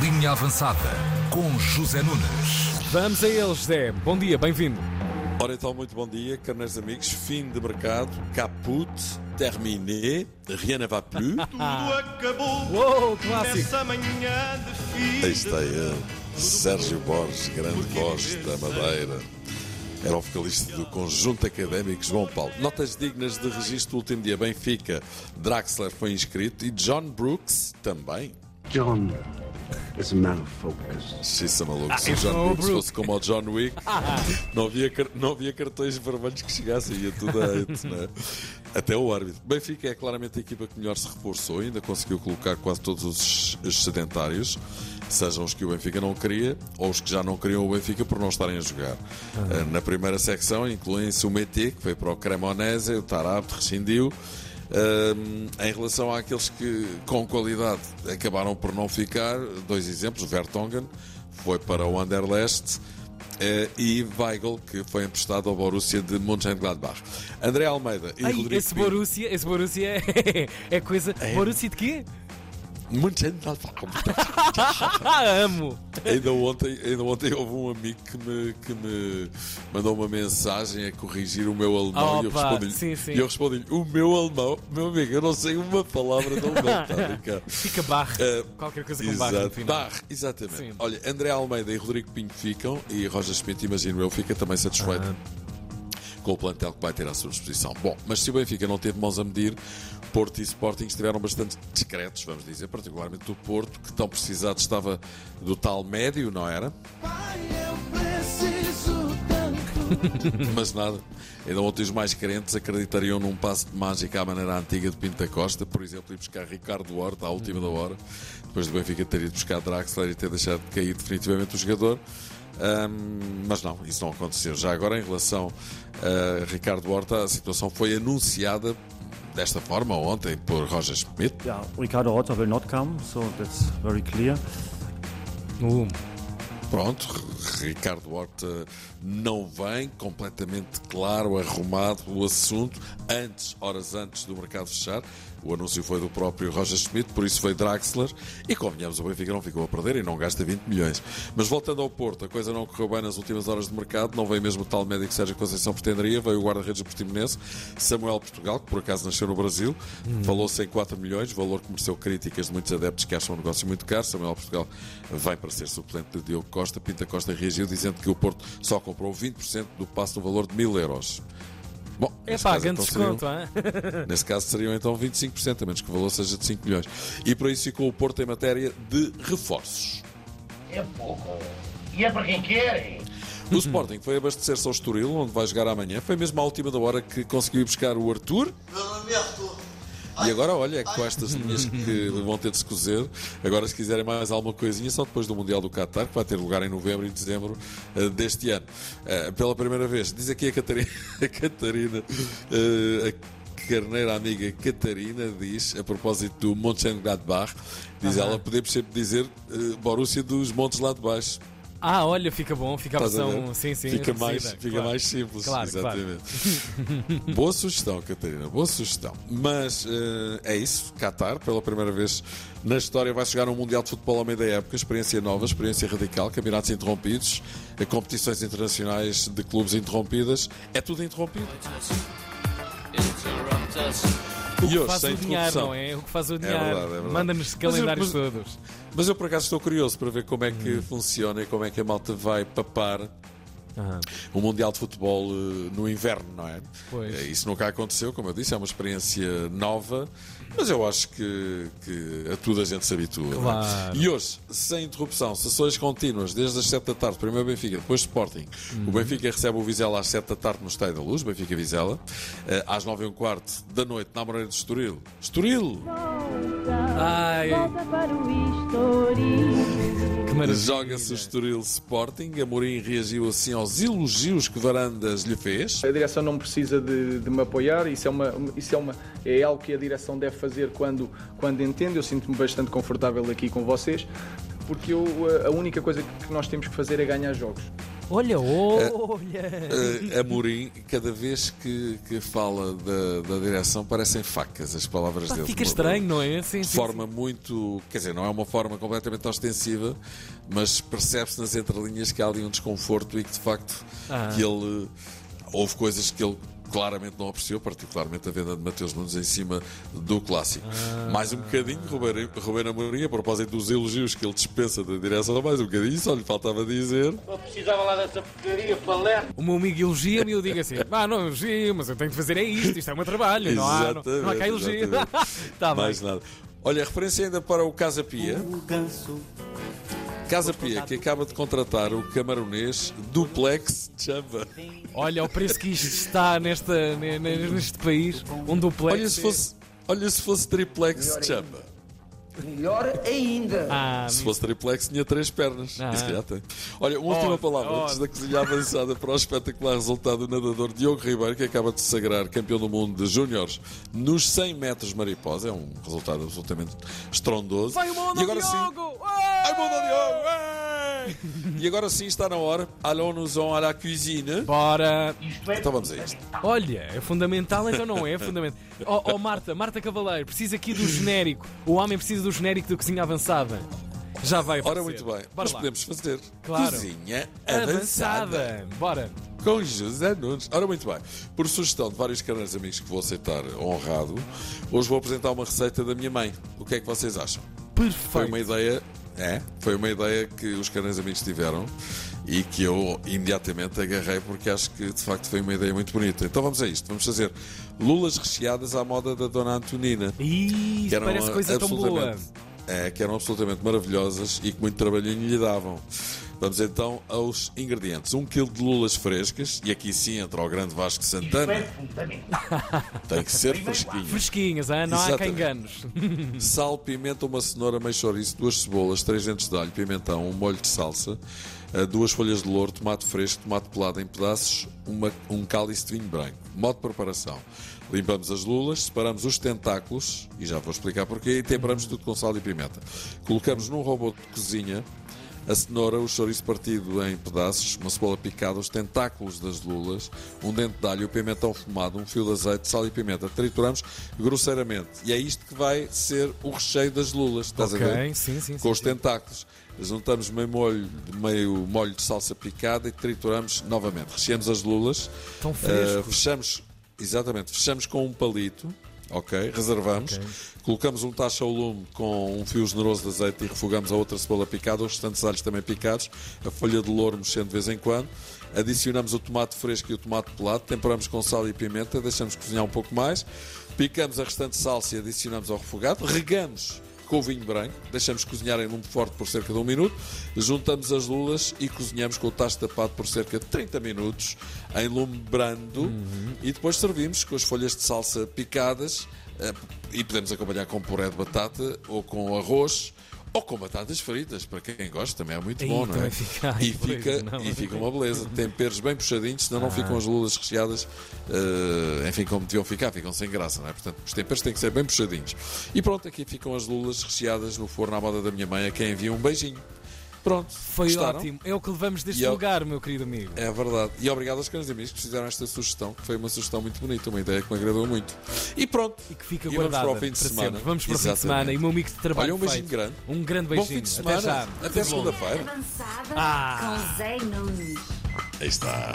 Linha Avançada com José Nunes. Vamos a eles, José. Bom dia, bem-vindo. Ora então, muito bom dia, carneiros amigos. Fim de mercado, caput, terminé, rien ne va plus. Tudo acabou Uou, clássico. nessa manhã de fim Aí está ele, Sérgio Borges, grande voz da Madeira. Era o vocalista do Conjunto Académico João Paulo. Notas dignas de registro, último dia Benfica. Draxler foi inscrito e John Brooks também. John is a man of focus. Xissa maluco, se o John Brooks. fosse como o John Wick, não havia, não havia cartões vermelhos que chegassem, ia tudo a hate, não é? Até o árbitro. Benfica é claramente a equipa que melhor se reforçou, ainda conseguiu colocar quase todos os os sedentários, sejam os que o Benfica não queria ou os que já não queriam o Benfica por não estarem a jogar. Eh, Na primeira secção incluem-se o Mété, que foi para o Cremonese, o Tarab rescindiu. Em relação àqueles que com qualidade acabaram por não ficar, dois exemplos: Vertonghen foi para o Anderlecht eh, e Weigl, que foi emprestado ao Borussia de Mönchengladbach. André Almeida e Ai, Rodrigo esse Pinto. Borussia, esse Borussia é, é coisa. Borussia de quê? Mönchengladbach. Ah, amo! ainda, ontem, ainda ontem houve um amigo que me, que me mandou uma mensagem a corrigir o meu alemão e eu respondi-lhe. E eu respondi-lhe: O meu alemão, meu amigo, eu não sei uma palavra de alemão, brincar. Fica barra. Eh, Qualquer coisa com barra no final. Barre, exatamente. Sim. Olha, André Almeida e Rodrigo Pinto ficam e Roger Schmidt, imagino eu, fica também satisfeito Ah. Com o plantel que vai ter à sua disposição. Bom, mas se o Benfica não teve mãos a medir, Porto e Sporting estiveram bastante discretos, vamos dizer, particularmente o Porto, que tão precisado estava do tal médio, não era? Mas nada. Ainda ontem os mais crentes acreditariam num passo de mágica à maneira antiga de Pinto da Costa, por exemplo, ir buscar Ricardo Horta à última da hora, depois do Benfica ter ido buscar Draxler e ter deixado de cair definitivamente o jogador. Ahm, mas não, isso não aconteceu. Já agora, em relação a Ricardo Horta, a situação foi anunciada desta forma ontem por Roger Schmidt. Yeah, Ricardo Horta will not come, so that's very clear. Um. Pronto, Ricardo Horta não vem, completamente claro, arrumado o assunto, antes, horas antes do mercado fechar. O anúncio foi do próprio Roger Schmidt, por isso foi Draxler. E convenhamos, o Benfica não ficou a perder e não gasta 20 milhões. Mas voltando ao Porto, a coisa não correu bem nas últimas horas de mercado. Não veio mesmo o tal médico Sérgio Conceição pretenderia. Veio o guarda-redes Portimonense, Samuel Portugal, que por acaso nasceu no Brasil. Falou-se em 4 milhões, valor que mereceu críticas de muitos adeptos que acham o negócio muito caro. Samuel Portugal vem para ser suplente de Diogo Costa. Pinta Costa reagiu dizendo que o Porto só comprou 20% do passe no valor de 1000 euros. Bom, É pá, grande então, seriam- desconto, hein? Nesse caso seriam então 25%, a menos que o valor seja de 5 milhões. E por isso ficou o Porto em matéria de reforços. É pouco. E é para quem quer. O Sporting foi abastecer-se ao Estoril, onde vai jogar amanhã. Foi mesmo à última da hora que conseguiu ir buscar o Arthur. E agora, olha, é com estas linhas que vão ter de se cozer. Agora, se quiserem mais alguma coisinha, só depois do Mundial do Qatar, que vai ter lugar em novembro e dezembro eh, deste ano. Eh, pela primeira vez, diz aqui a Catarina, a Catarina eh, a carneira amiga Catarina diz, a propósito do Mönchengladbach, diz ela, podemos sempre dizer eh, Borussia dos Montes lá de baixo. Ah, olha, fica bom, fica a versão. ver? Sim, sim. fica reduzida, mais, fica claro. mais simples. Claro, claro. exatamente. boa sugestão, Catarina, boa sugestão. Mas eh, é isso, Qatar, pela primeira vez na história, vai chegar um Mundial de Futebol ao meio da época, experiência nova, experiência radical, campeonatos interrompidos, eh, competições internacionais de clubes interrompidas, é tudo interrompido. O que faz o dinheiro, não é? O que faz o dinheiro. verdade, é verdade. Manda-nos Mas eu- calendários mas- todos. Mas eu por acaso estou curioso para ver como é Hum. que funciona e como é que a malta vai papar Aham. o Mundial de Futebol eh, no inverno, não é? Pois. Eh, Isso nunca aconteceu, como eu disse, é uma experiência nova, mas eu acho que, que a tudo a gente se habitua. é? Claro. E hoje, sem interrupção, sessões contínuas, desde as 7 da tarde, primeiro Benfica, depois Sporting. Uhum. O Benfica recebe o Vizela às 7 da tarde no Estádio da Luz, Benfica Vizela. Eh, Às 9 e um quarto da noite, na Moreira de Estoril. Estoril! Ai, Volta para o Estoril. Joga-se o Estoril Sporting. Amorim reagiu assim aos elogios que Varandas lhe fez. A direção não precisa de, de me apoiar, isso, é, uma, isso é, uma, é algo que a direção deve fazer quando, quando entende. Eu sinto-me bastante confortável aqui com vocês, porque eu, a única coisa que nós temos que fazer é ganhar jogos. Olha, olha. Uh, Amorim, cada vez que, que fala da, da direção, parecem facas as palavras Pá, dele. fica estranho, não é? Sim, De sim, forma muito. Quer dizer, não é uma forma completamente ostensiva, mas percebe-se nas entrelinhas que há ali um desconforto e que de facto Ah. que ele. Houve coisas que ele claramente não apreciou, particularmente a venda de Mateus Nunes em cima do clássico. Ah. Mais um bocadinho, Ruben, Ruben Amorim, a propósito dos elogios que ele dispensa da direção, mais um bocadinho, só lhe faltava dizer. Eu precisava lá dessa porcaria para ler. O meu amigo elogia-me e eu digo assim: ah, não elogio, mas eu tenho de fazer é isto, isto é o meu trabalho, não há, não, não há cá elogio. tá bem. Mais nada. Olha, referência ainda para o Casa Pia. Casa Pia, que acaba de contratar o camaronês Duplex Chamba. Olha o preço que isto está nesta, ne- ne- neste país, um duplex. Olha se fosse, olha se fosse Triplex Chamba. Melhor ainda. Ah, Se fosse triplex, tinha três pernas. Ah. Se calhar tem. Olha, uma última palavra olha. antes da cozinha avançada para o espetacular resultado do nadador Diogo Ribeiro, que acaba de se sagrar campeão do mundo de júniores nos 100 metros mariposa. É um resultado absolutamente estrondoso. Vai o mundo, e agora sim. Diogo! Ai, mundo, Diogo! Ei! E agora sim está na hora. Allons-nous à la cuisine. Bora! Então vamos a isto. Olha, é fundamental, então não é? É fundamental. Oh, oh, Marta, Marta Cavaleiro, precisa aqui do genérico. O homem precisa do genérico da cozinha avançada. Já vai Ora, aparecer. muito bem. Bora Mas lá. podemos fazer Claro. cozinha avançada. Avançada. Bora. com José Nunes. Ora, muito bem. Por sugestão de vários canais amigos que vou aceitar honrado, hoje vou apresentar uma receita da minha mãe. O que é que vocês acham? Foi Perfeito. uma ideia. É, foi uma ideia que os canais amigos tiveram e que eu imediatamente agarrei porque acho que de facto foi uma ideia muito bonita. Então vamos a isto, vamos fazer lulas recheadas à moda da Dona Antonina. Que eram parece coisa tão boa. É, que eram absolutamente maravilhosas e que muito trabalhinho lhe davam. Vamos então aos ingredientes. 1 um kg de lulas frescas, e aqui sim entra o grande Vasco Santana. Tem que ser fresquinho. Fresquinhas, hein? não há Exatamente. enganos. Sal, pimenta, uma cenoura, meio chouriço, duas cebolas, três dentes de alho, pimentão, um molho de salsa, eh, duas folhas de louro, tomate fresco, tomate pelado em pedaços, uma- um cálice de vinho branco. Modo de preparação. Limpamos as lulas, separamos os tentáculos, e já vou explicar porquê, e temperamos tudo com sal e pimenta. Colocamos num robô de cozinha a cenoura, o chouriço partido em pedaços, uma cebola picada, os tentáculos das lulas, um dente de alho, o pimentão fumado, um fio de azeite, sal e pimenta. Trituramos grosseiramente. E é isto que vai ser o recheio das lulas. Estás a ver? sim, sim. Com sim, os sim. tentáculos. Juntamos meio molho, meio molho de salsa picada e trituramos novamente. Recheamos as lulas. Tão Uh, fresco. fechamos, exatamente, fechamos com um palito, ok? Reservamos. Ok. Colocamos um tacho ao lume com um fio generoso de azeite e refogamos a outra cebola picada, os restantes alhos também picados, a folha de louro mexendo de vez em quando. Adicionamos o tomate fresco e o tomate pelado, temperamos com sal e pimenta, deixamos cozinhar um pouco mais. Picamos a restante salsa e adicionamos ao refogado. Regamos com vinho branco, deixamos cozinhar em lume forte por cerca de um minuto, juntamos as lulas e cozinhamos com o tacho tapado por cerca de 30 minutos em lume brando e depois servimos com as folhas de salsa picadas eh, e podemos acompanhar com puré de batata ou com arroz ou com batatas fritas, para quem gosta também é muito Aí bom, não é? fica- E fica, não. Ah. e fica uma beleza. Temperos bem puxadinhos, senão não ficam as lulas recheadas, eh, enfim, como deviam ficar, ficam sem graça, não é? Portanto, os temperos têm que ser bem puxadinhos. E pronto, aqui ficam as lulas recheadas no forno à moda da minha mãe, a quem envia um beijinho. Pronto, Foi gostaram? ótimo. É o que levamos deste E eu- lugar, meu querido amigo. É verdade. E obrigado aos caros amigos que fizeram esta sugestão, que foi uma sugestão muito bonita, uma ideia que me agradou muito. E pronto. E que fica E vamos guardada para o fim de para semana. sempre. Vamos para o fim de semana e o meu amigo de trabalho Olha, um beijinho feito. grande. Um grande Bom beijinho. fim de semana. Até já. Até bom. segunda-feira. Ah. com Zé Nunes. Aí está.